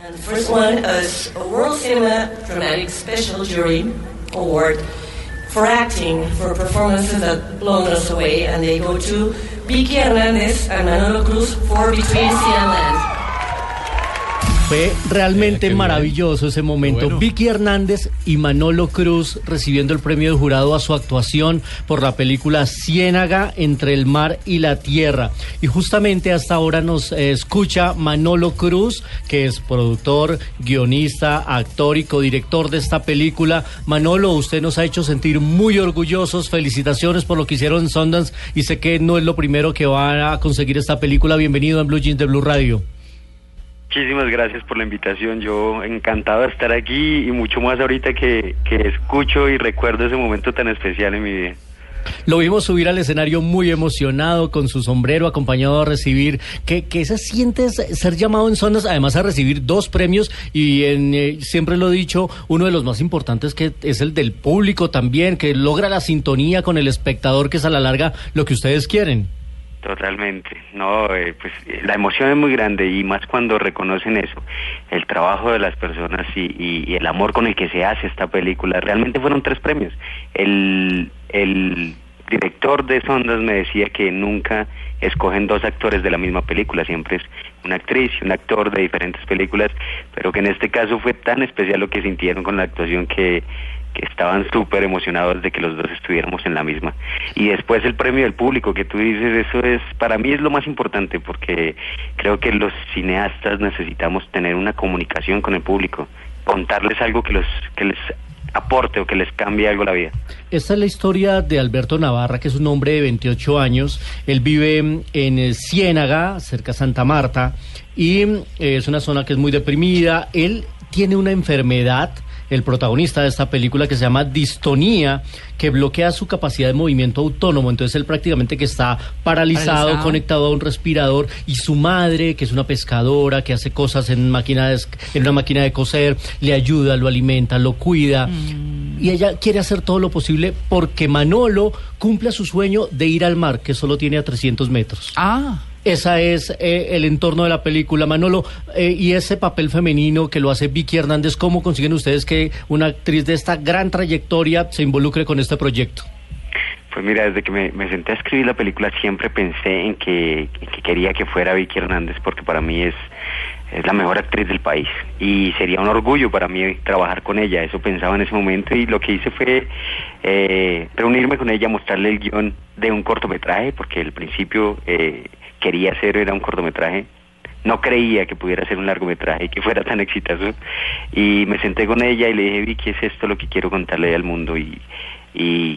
And the first one is a World Cinema Dramatic Special Jury Award for acting for performances that blown us away, and they go to Vicky Hernandez and Manolo Cruz for Between Sea and Land. Fue realmente bien. maravilloso ese momento. Bueno. Vicky Hernández y Manolo Cruz recibiendo el premio de jurado a su actuación por la película Ciénaga entre el mar y la tierra. Y justamente hasta ahora nos eh, escucha Manolo Cruz, que es productor, guionista, actor y codirector de esta película. Manolo, usted nos ha hecho sentir muy orgullosos. Felicitaciones por lo que hicieron en Sundance y sé que no es lo primero que van a conseguir esta película. Bienvenido en Blue Jeans de Blue Radio. Muchísimas gracias por la invitación. Yo encantado de estar aquí y mucho más ahorita que, que escucho y recuerdo ese momento tan especial en mi vida. Lo vimos subir al escenario muy emocionado, con su sombrero, acompañado a recibir. ¿Qué, qué se siente ser llamado en zonas, además a recibir dos premios? Y en, eh, siempre lo he dicho, uno de los más importantes que es el del público también, que logra la sintonía con el espectador, que es a la larga lo que ustedes quieren. Totalmente. No, eh, pues eh, la emoción es muy grande y más cuando reconocen eso, el trabajo de las personas y, y- y el amor con el que se hace esta película. Realmente fueron tres premios. El, el director de Sondas me decía que nunca escogen dos actores de la misma película, siempre es una actriz y un actor de diferentes películas, pero que en este caso fue tan especial lo que sintieron con la actuación que, que estaban súper emocionados de que los dos estuviéramos en la misma. Y después el premio del público, que tú dices, eso es, para mí es lo más importante, porque creo que los cineastas necesitamos tener una comunicación con el público, contarles algo que, los, que les aporte o que les cambie algo la vida. Esta es la historia de Alberto Navarra, que es un hombre de 28 años. Él vive en eh, Ciénaga, cerca de Santa Marta, y mm, es una zona que es muy deprimida. Él tiene una enfermedad, el protagonista de esta película, que se llama distonía, que bloquea su capacidad de movimiento autónomo. Entonces él prácticamente que está paralizado, Paralizado. conectado a un respirador, y su madre, que es una pescadora, que hace cosas en, máquina de en una máquina de coser, le ayuda, lo alimenta, lo cuida. Y ella quiere hacer todo lo posible porque Manolo cumpla su sueño de ir al mar, que solo tiene a 300 metros. Ah, Esa es eh, el entorno de la película, Manolo. eh, y ese papel femenino que lo hace Vicky Hernández, ¿cómo consiguen ustedes que una actriz de esta gran trayectoria se involucre con este proyecto? Pues mira, desde que me, senté a escribir la película siempre pensé en que, que quería que fuera Vicky Hernández porque para mí es, es la mejor actriz del país y sería un orgullo para mí trabajar con ella, eso pensaba en ese momento y lo que hice fue eh, reunirme con ella, mostrarle el guion de un cortometraje porque al principio eh, quería hacer, era un cortometraje no creía que pudiera ser un largometraje y que fuera tan exitoso. Y me senté con ella y le dije, Vicky, es esto lo que quiero contarle al mundo y,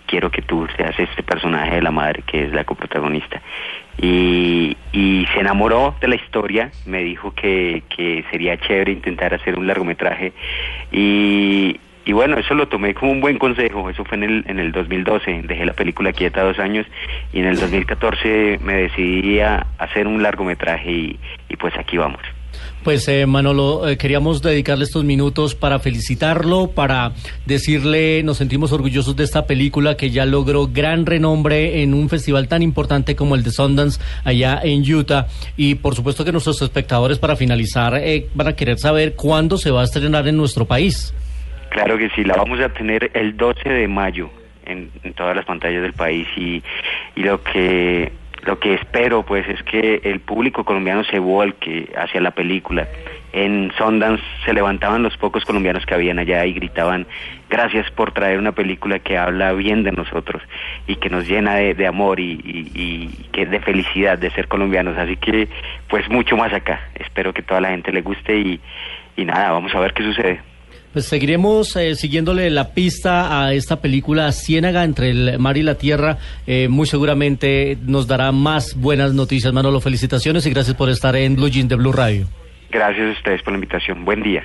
quiero que tú seas este personaje de la madre que es la coprotagonista. Y, y se enamoró de la historia, me dijo que, que sería chévere intentar hacer un largometraje y, y bueno, eso lo tomé como un buen consejo, eso fue en el, en el 2012, dejé la película quieta dos años y en el 2014 me decidí a hacer un largometraje y, y pues aquí vamos. Pues eh, Manolo, eh, queríamos dedicarle estos minutos para felicitarlo, para decirle, nos sentimos orgullosos de esta película que ya logró gran renombre en un festival tan importante como el de Sundance allá en Utah. Y por supuesto que nuestros espectadores para finalizar eh, van a querer saber cuándo se va a estrenar en nuestro país. Claro que sí, la vamos a tener el 12 de mayo en, todas las pantallas del país y, lo que lo que espero pues es que el público colombiano se volque hacia la película. En Sundance se levantaban los pocos colombianos que habían allá y gritaban gracias por traer una película que habla bien de nosotros y que nos llena de, amor y que de felicidad de ser colombianos. Así que pues mucho más acá. Espero que toda la gente le guste y, y nada, vamos a ver qué sucede. Pues seguiremos eh, siguiéndole la pista a esta película Ciénaga entre el mar y la tierra. Eh, muy seguramente nos dará más buenas noticias. Manolo, felicitaciones y gracias por estar en Blue Jean de Blue Radio. Gracias a ustedes por la invitación. Buen día.